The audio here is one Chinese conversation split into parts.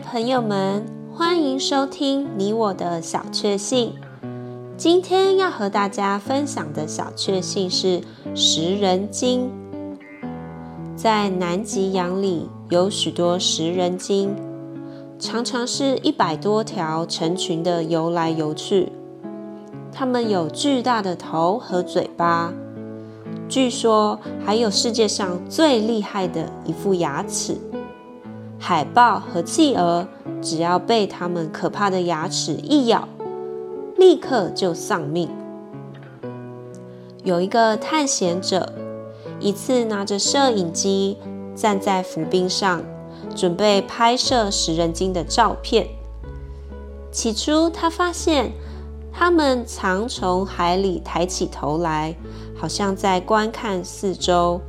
朋友们，欢迎收听你我的小确幸。今天要和大家分享的小确幸是食人鲸。在南极洋里有许多食人鲸，常常是一百多条成群的游来游去。它们有巨大的头和嘴巴，据说还有世界上最厉害的一副牙齿。海豹和企鹅只要被它们可怕的牙齿一咬，立刻就丧命。有一个探险者，一次拿着摄影机站在浮冰上，准备拍摄食人鲸的照片。起初，他发现。他们常从海里抬起头来，好像在观看四周，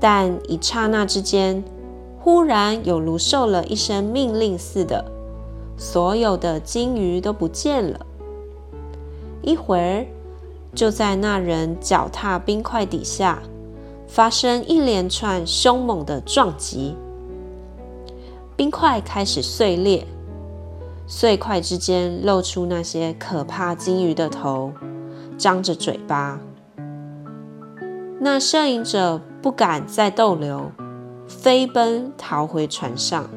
但一刹那之间，忽然有如受了一声命令似的，所有的鲸鱼都不见了。一会儿，就在那人脚踏冰块底下，发生一连串凶猛的撞击，冰块开始碎裂。碎块之间露出那些可怕鲸鱼的头，张着嘴巴。那摄影者不敢再逗留，飞奔逃回船上。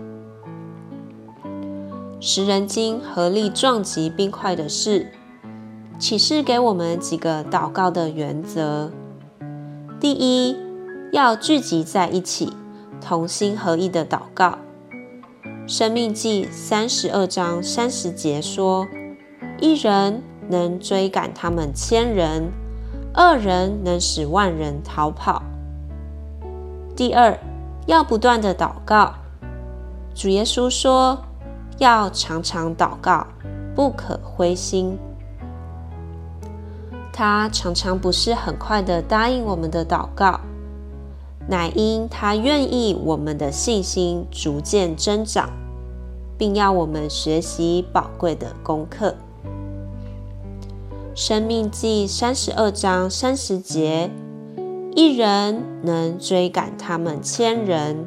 食人鲸合力撞击冰块的事，启示给我们几个祷告的原则：第一，要聚集在一起，同心合意的祷告。生命记三十二章三十节说：“一人能追赶他们千人，二人能使万人逃跑。”第二，要不断的祷告。主耶稣说：“要常常祷告，不可灰心。”他常常不是很快的答应我们的祷告。乃因他愿意我们的信心逐渐增长，并要我们学习宝贵的功课。生命记三十二章三十节：一人能追赶他们千人，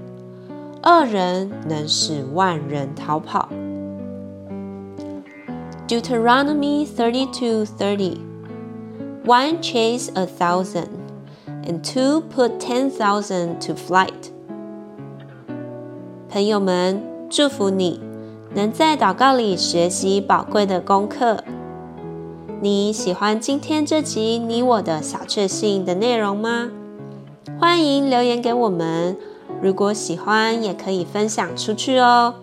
二人能使万人逃跑。Deuteronomy thirty two thirty: One chase a thousand. And two put ten thousand to flight。朋友们，祝福你能在祷告里学习宝贵的功课。你喜欢今天这集你我的小确幸的内容吗？欢迎留言给我们。如果喜欢，也可以分享出去哦。